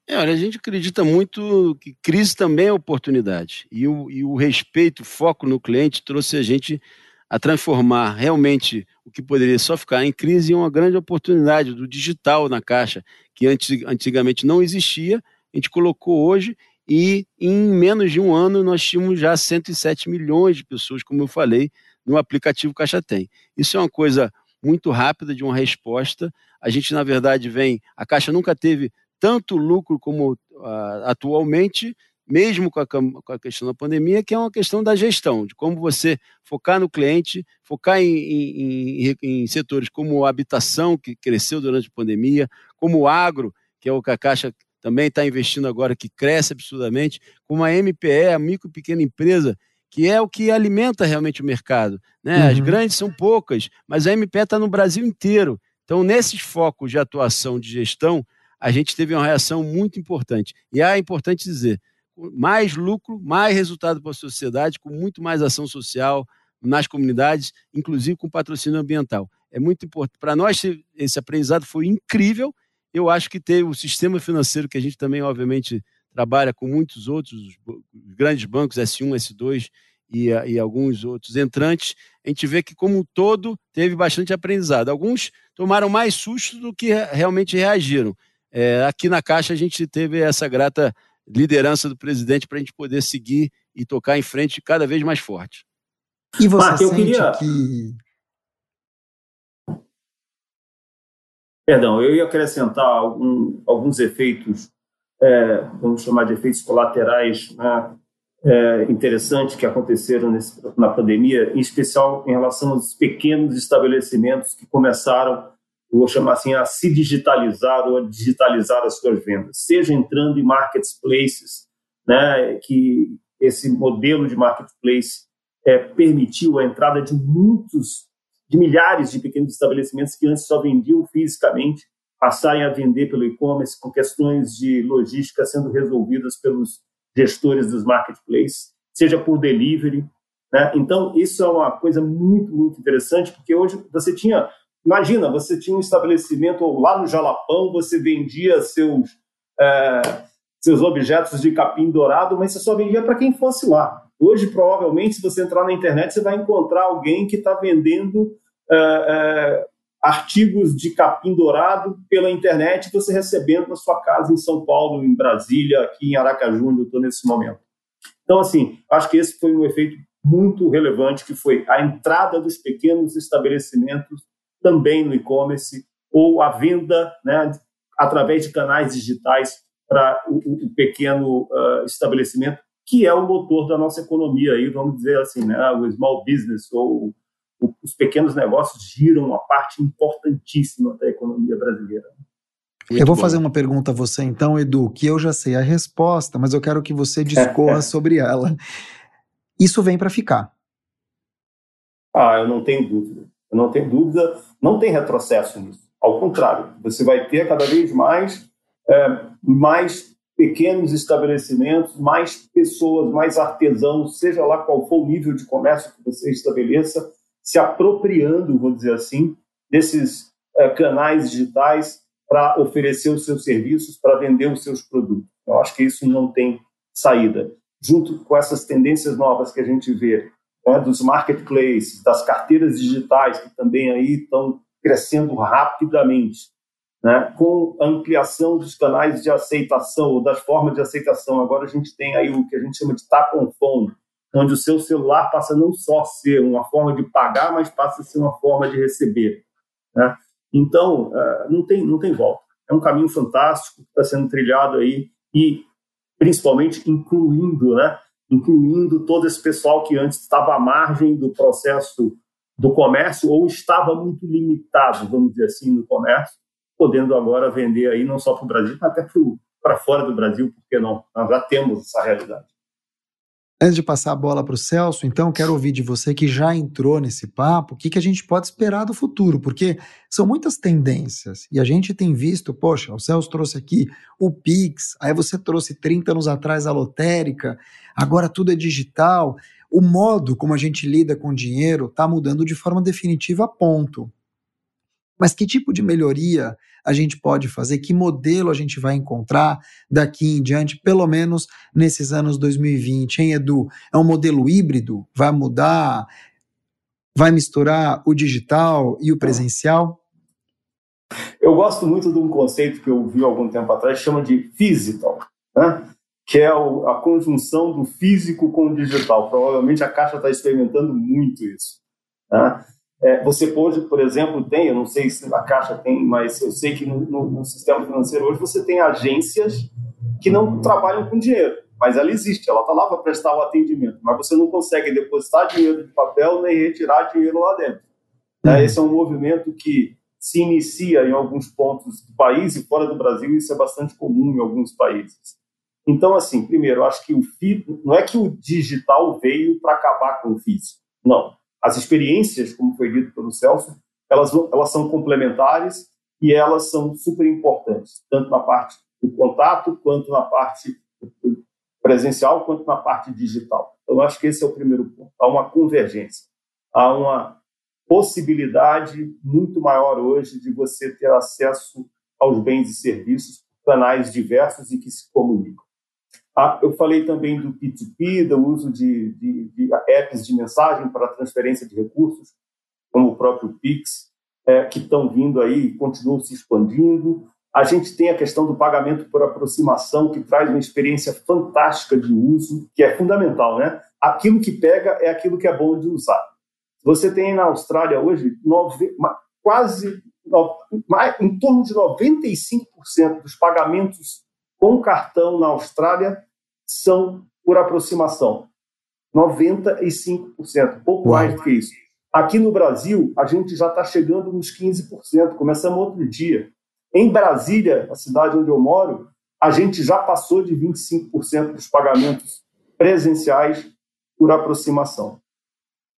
É, olha, a gente acredita muito que crise também é oportunidade. E o, e o respeito, o foco no cliente trouxe a gente a transformar realmente o que poderia só ficar em crise em uma grande oportunidade do digital na Caixa que antigamente não existia, a gente colocou hoje e em menos de um ano nós tínhamos já 107 milhões de pessoas, como eu falei, no aplicativo Caixa Tem. Isso é uma coisa muito rápida de uma resposta. A gente, na verdade, vem. A Caixa nunca teve tanto lucro como uh, atualmente, mesmo com a, com a, questão da pandemia, que é uma questão da gestão, de como você focar no cliente, focar em, em, em, setores como a habitação, que cresceu durante a pandemia, como o agro, que é o que a Caixa também está investindo agora, que cresce absurdamente, como a MPE, a micro e pequena empresa, que é o que alimenta realmente o mercado. Né? Uhum. As grandes são poucas, mas a MPE está no Brasil inteiro. Então, nesses focos de atuação de gestão, a gente teve uma reação muito importante. E é importante dizer, mais lucro, mais resultado para a sociedade, com muito mais ação social nas comunidades, inclusive com patrocínio ambiental. É muito importante. Para nós, esse aprendizado foi incrível. Eu acho que ter o sistema financeiro, que a gente também, obviamente, trabalha com muitos outros grandes bancos, S1, S2 e, e alguns outros entrantes, a gente vê que, como um todo, teve bastante aprendizado. Alguns tomaram mais susto do que realmente reagiram. É, aqui na Caixa, a gente teve essa grata liderança do presidente para a gente poder seguir e tocar em frente cada vez mais forte. E você Mark, sente queria... que Perdão, eu ia acrescentar algum, alguns efeitos, é, vamos chamar de efeitos colaterais né, é, interessantes que aconteceram nesse, na pandemia, em especial em relação aos pequenos estabelecimentos que começaram, vou chamar assim, a se digitalizar ou a digitalizar as suas vendas, seja entrando em marketplaces, né, que esse modelo de marketplace é, permitiu a entrada de muitos, de milhares de pequenos estabelecimentos que antes só vendiam fisicamente, passarem a vender pelo e-commerce com questões de logística sendo resolvidas pelos gestores dos marketplaces, seja por delivery. Né? Então, isso é uma coisa muito, muito interessante, porque hoje você tinha, imagina, você tinha um estabelecimento lá no Jalapão, você vendia seus, é, seus objetos de capim dourado, mas você só vendia para quem fosse lá. Hoje, provavelmente, se você entrar na internet, você vai encontrar alguém que está vendendo é, é, artigos de capim dourado pela internet, você recebendo na sua casa em São Paulo, em Brasília, aqui em Aracaju, onde eu estou nesse momento. Então, assim, acho que esse foi um efeito muito relevante, que foi a entrada dos pequenos estabelecimentos também no e-commerce, ou a venda né, através de canais digitais para o, o pequeno uh, estabelecimento que é o motor da nossa economia aí, vamos dizer assim, né? O small business ou os pequenos negócios giram uma parte importantíssima da economia brasileira. Muito eu vou bom. fazer uma pergunta a você então, Edu, que eu já sei a resposta, mas eu quero que você discorra sobre ela. Isso vem para ficar. Ah, eu não tenho dúvida. Eu não tenho dúvida, não tem retrocesso nisso. Ao contrário, você vai ter cada vez mais, é, mais pequenos estabelecimentos, mais pessoas, mais artesãos, seja lá qual for o nível de comércio que você estabeleça, se apropriando, vou dizer assim, desses é, canais digitais para oferecer os seus serviços, para vender os seus produtos. Eu acho que isso não tem saída. Junto com essas tendências novas que a gente vê, né, dos marketplaces, das carteiras digitais, que também aí estão crescendo rapidamente, né, com a ampliação dos canais de aceitação, ou das formas de aceitação. Agora a gente tem aí o que a gente chama de tap on phone, onde o seu celular passa não só a ser uma forma de pagar, mas passa a ser uma forma de receber. Né? Então, uh, não, tem, não tem volta. É um caminho fantástico que está sendo trilhado aí e, principalmente, incluindo, né? Incluindo todo esse pessoal que antes estava à margem do processo do comércio ou estava muito limitado, vamos dizer assim, no comércio, podendo agora vender aí não só para o Brasil, mas até para fora do Brasil, porque não? Nós já temos essa realidade. Antes de passar a bola para o Celso, então, quero ouvir de você que já entrou nesse papo, o que, que a gente pode esperar do futuro, porque são muitas tendências e a gente tem visto, poxa, o Celso trouxe aqui o Pix, aí você trouxe 30 anos atrás a lotérica, agora tudo é digital. O modo como a gente lida com dinheiro está mudando de forma definitiva, ponto. Mas que tipo de melhoria a gente pode fazer? Que modelo a gente vai encontrar daqui em diante, pelo menos nesses anos 2020, hein, Edu? É um modelo híbrido? Vai mudar? Vai misturar o digital e o presencial? Eu gosto muito de um conceito que eu vi algum tempo atrás, chama de physical, né? que é a conjunção do físico com o digital. Provavelmente a Caixa está experimentando muito isso. Né? É, você pode, por exemplo, tem, eu não sei se a Caixa tem, mas eu sei que no, no, no, sistema financeiro hoje você tem agências que não trabalham com dinheiro, mas ela existe, ela está lá para prestar o atendimento, mas você não consegue depositar dinheiro de papel nem retirar dinheiro lá dentro. Uhum. Esse é um movimento que se inicia em alguns pontos do país e fora do Brasil, isso é bastante comum em alguns países. Então, assim, primeiro, eu acho que o físico, não é que o digital veio para acabar com o físico, não as experiências, como foi dito pelo Celso, elas, elas são complementares e elas são super importantes, tanto na parte do contato, quanto na parte presencial, quanto na parte digital. Então, eu acho que esse é o primeiro ponto. Há uma convergência, há uma possibilidade muito maior hoje de você ter acesso aos bens e serviços canais diversos e que se comunicam. Ah, eu falei também do P2P, do uso de, de, de apps de mensagem para transferência de recursos, como o próprio Pix, é, que estão vindo aí e continuam se expandindo. A gente tem a questão do pagamento por aproximação, que traz uma experiência fantástica de uso, que é fundamental, né? Aquilo que pega é aquilo que é bom de usar. Você tem na Austrália hoje nove, quase em torno de 95% dos pagamentos com cartão na Austrália são por aproximação. 95%, pouco Uau. mais do que isso. Aqui no Brasil, a gente já está chegando nos 15%, começamos outro dia. Em Brasília, a cidade onde eu moro, a gente já passou de 25% dos pagamentos presenciais por aproximação.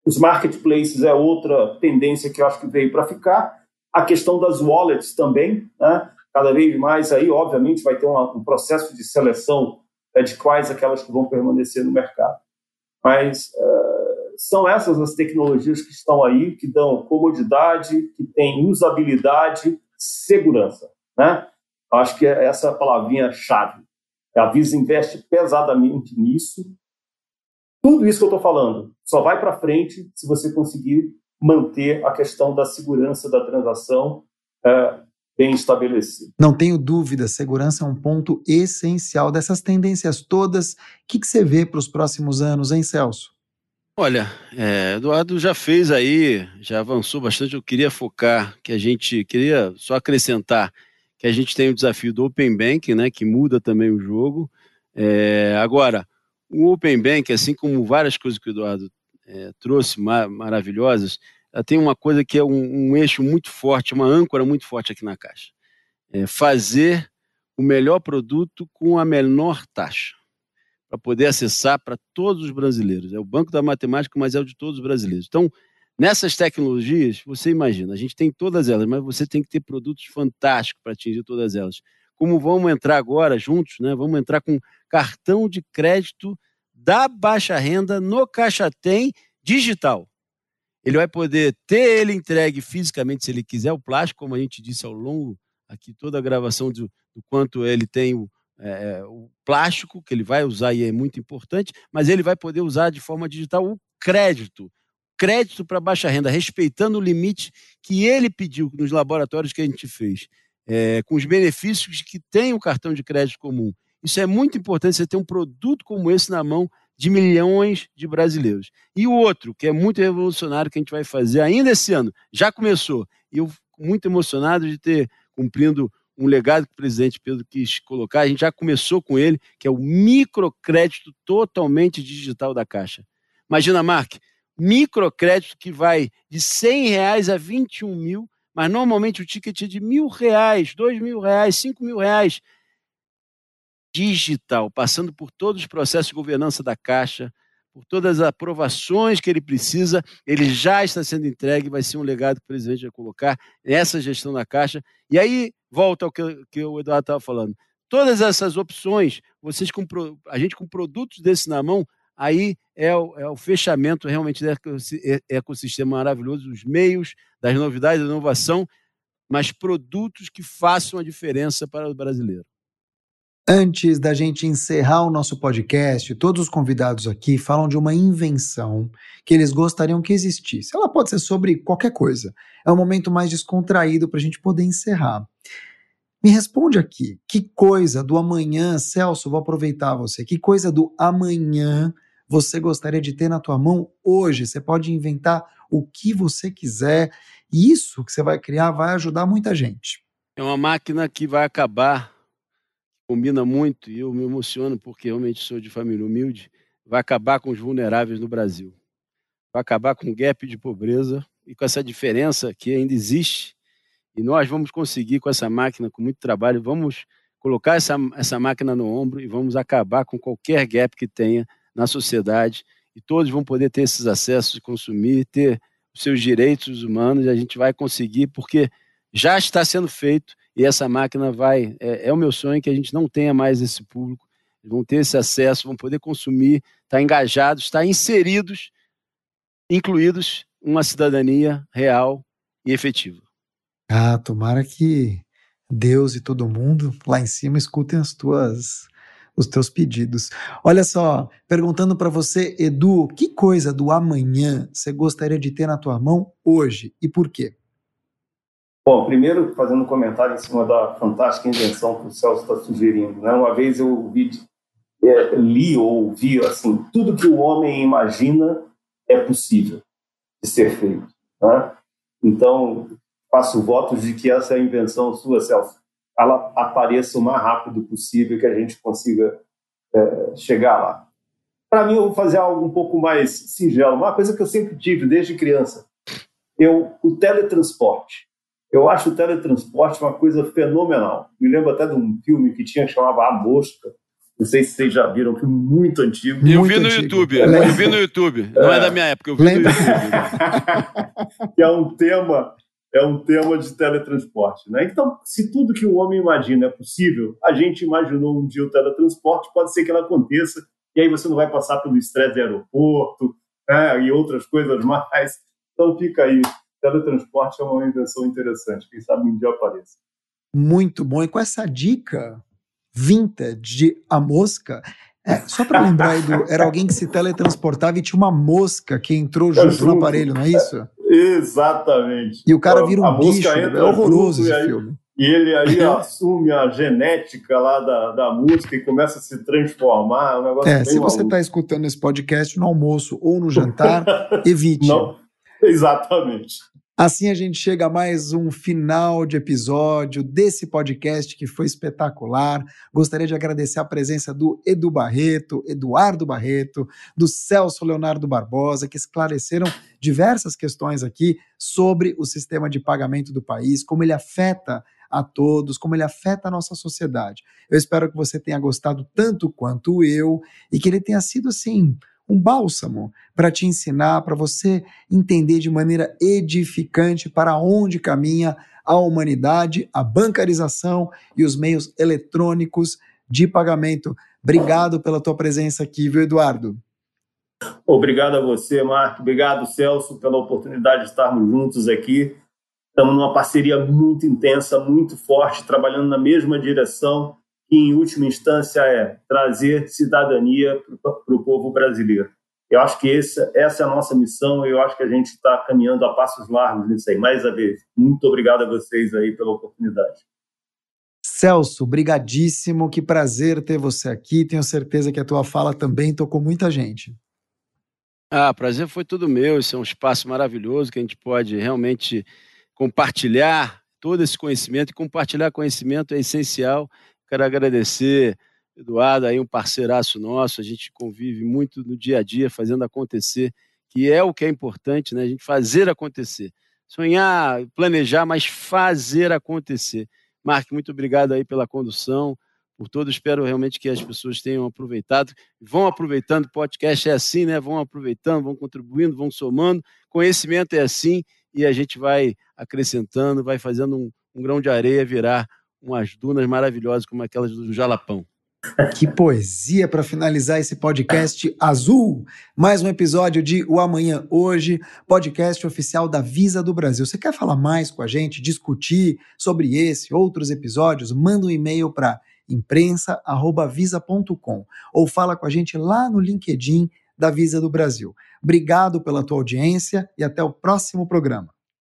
Os marketplaces é outra tendência que eu acho que veio para ficar. A questão das wallets também, né? Cada vez mais aí, obviamente, vai ter uma, um processo de seleção é, de quais aquelas que vão permanecer no mercado. Mas uh, são essas as tecnologias que estão aí, que dão comodidade, que têm usabilidade, segurança. Né? Acho que é essa palavrinha chave. A Visa investe pesadamente nisso tudo isso que eu estou falando só vai para frente se você conseguir manter a questão da segurança da transação é, bem estabelecida. Não tenho dúvida, segurança é um ponto essencial dessas tendências todas. O que, que você vê para os próximos anos, hein, Celso? Olha, é, Eduardo já fez aí, já avançou bastante. Eu queria focar que a gente queria só acrescentar que a gente tem o desafio do Open Banking, né, que muda também o jogo. É, agora, o Open Bank, assim como várias coisas que o Eduardo é, trouxe mar maravilhosas, tem uma coisa que é um, um, eixo muito forte, uma âncora muito forte aqui na Caixa. É fazer o melhor produto com a menor taxa, para poder acessar para todos os brasileiros. É o banco da matemática, mas é o de todos os brasileiros. Então, nessas tecnologias, você imagina, a gente tem todas elas, mas você tem que ter produtos fantásticos para atingir todas elas como vamos entrar agora juntos, né? Vamos entrar com cartão de crédito da baixa renda no Caixa Tem digital. Ele vai poder ter ele entregue fisicamente se ele quiser o plástico, como a gente disse ao longo aqui toda a gravação do, do quanto ele tem o, é, é o plástico que ele vai usar e é muito importante, mas ele vai poder usar de forma digital o crédito, crédito para baixa renda, respeitando o limite que ele pediu nos laboratórios que a gente fez é, com os benefícios que tem o cartão de crédito comum. Isso é muito importante, você ter um produto como esse na mão de milhões de brasileiros. E o outro, que é muito revolucionário, que a gente vai fazer ainda esse ano, já começou, e eu muito emocionado de ter cumprindo um legado que o presidente Pedro quis colocar, a gente já começou com ele, que é o microcrédito totalmente digital da Caixa. Imagina, Mark, microcrédito que vai de 100 reais a 21 mil, mas normalmente o ticket é de mil reais, dois mil reais, cinco mil reais. Digital, passando por todos os processos de governança da Caixa, por todas as aprovações que ele precisa, ele já está sendo entregue, vai ser um legado que o presidente vai colocar nessa gestão da Caixa. E aí volta ao que, que o Eduardo estava falando. Todas essas opções, vocês com, a gente com produtos desse na mão, aí é o, é o fechamento realmente desse ecossistema maravilhoso, os meios, das novidades, da inovação, mas produtos que façam a diferença para o brasileiro. Antes da gente encerrar o nosso podcast, todos os convidados aqui falam de uma invenção que eles gostariam que existisse. Ela pode ser sobre qualquer coisa. É um momento mais descontraído para a gente poder encerrar. Me responde aqui, que coisa do amanhã, Celso, vou aproveitar você, que coisa do amanhã você gostaria de ter na tua mão hoje. Você pode inventar o que você quiser. E isso que você vai criar vai ajudar muita gente. É uma máquina que vai acabar, combina muito, e eu me emociono porque realmente sou de família humilde, vai acabar com os vulneráveis no Brasil. Vai acabar com o gap de pobreza e com essa diferença que ainda existe. E nós vamos conseguir com essa máquina, com muito trabalho, vamos colocar essa, essa máquina no ombro e vamos acabar com qualquer gap que tenha na sociedade e todos vão poder ter esses acessos, consumir, ter os seus direitos humanos, e a gente vai conseguir, porque já está sendo feito e essa máquina vai. É, é o meu sonho que a gente não tenha mais esse público, vão ter esse acesso, vão poder consumir, estar tá engajados, estar tá inseridos, incluídos uma cidadania real e efetiva. Ah, tomara que Deus e todo mundo lá em cima escutem as tuas os teus pedidos. Olha só, perguntando para você, Edu, que coisa do amanhã você gostaria de ter na tua mão hoje e por quê? Bom, primeiro fazendo um comentário em cima da fantástica invenção que o Celso está sugerindo. Né? Uma vez eu vi, é, li ou ouvi assim, tudo que o homem imagina é possível de ser feito. Né? Então, faço votos de que essa invenção sua, Celso, ela apareça o mais rápido possível que a gente consiga é, chegar lá. Para mim, eu vou fazer algo um pouco mais singelo, uma coisa que eu sempre tive desde criança. Eu, o teletransporte. Eu acho o teletransporte uma coisa fenomenal. Me lembro até de um filme que tinha que chamava A Mosca. Não sei se vocês já viram, um filme muito antigo. Eu muito vi no antigo. YouTube, eu vi no YouTube. Não é, é da minha época, eu vi Lembra? no YouTube. que é um tema é um tema de teletransporte. Né? Então, se tudo que o homem imagina é possível, a gente imaginou um dia o teletransporte, pode ser que ele aconteça, e aí você não vai passar pelo estresse do aeroporto né? e outras coisas mais. Então, fica aí. Teletransporte é uma invenção interessante. Quem sabe um dia apareça. Muito bom. E com essa dica vintage de A Mosca, é, só para lembrar, Edu, era alguém que se teletransportava e tinha uma mosca que entrou junto, junto. no aparelho, não é isso? Exatamente. E o cara vira um a bicho, é horroroso esse aí, filme. E ele aí assume a genética lá da, da música e começa a se transformar. É um negócio é, se você está escutando esse podcast no almoço ou no jantar, evite. Não, exatamente. Assim a gente chega a mais um final de episódio desse podcast que foi espetacular. Gostaria de agradecer a presença do Edu Barreto, Eduardo Barreto, do Celso Leonardo Barbosa, que esclareceram diversas questões aqui sobre o sistema de pagamento do país, como ele afeta a todos, como ele afeta a nossa sociedade. Eu espero que você tenha gostado tanto quanto eu e que ele tenha sido assim um bálsamo para te ensinar, para você entender de maneira edificante para onde caminha a humanidade, a bancarização e os meios eletrônicos de pagamento. Obrigado pela tua presença aqui, viu, Eduardo? Obrigado a você, Marco. Obrigado, Celso, pela oportunidade de estarmos juntos aqui. Estamos numa parceria muito intensa, muito forte, trabalhando na mesma direção que, em última instância, é trazer cidadania para o povo brasileiro. Eu acho que essa, essa é a nossa missão e eu acho que a gente está caminhando a passos largos nisso aí. Mais uma vez, muito obrigado a vocês aí pela oportunidade. Celso, brigadíssimo, que prazer ter você aqui. Tenho certeza que a tua fala também tocou muita gente. Ah, prazer foi todo meu. Esse é um espaço maravilhoso que a gente pode realmente compartilhar todo esse conhecimento e compartilhar conhecimento é essencial Quero agradecer, Eduardo, aí um parceiraço nosso, a gente convive muito no dia a dia fazendo acontecer, que é o que é importante, né? A gente fazer acontecer. Sonhar, planejar, mas fazer acontecer. Mark, muito obrigado aí pela condução, por todo. Espero realmente que as pessoas tenham aproveitado. Vão aproveitando, podcast é assim, né? Vão aproveitando, vão contribuindo, vão somando. Conhecimento é assim e a gente vai acrescentando, vai fazendo um, um grão de areia virar umas dunas maravilhosas como aquelas do Jalapão. Que poesia para finalizar esse podcast azul. Mais um episódio de O Amanhã Hoje, podcast oficial da Visa do Brasil. Você quer falar mais com a gente, discutir sobre esse, outros episódios? Manda um e-mail para imprensa@visa.com ou fala com a gente lá no LinkedIn da Visa do Brasil. Obrigado pela tua audiência e até o próximo programa.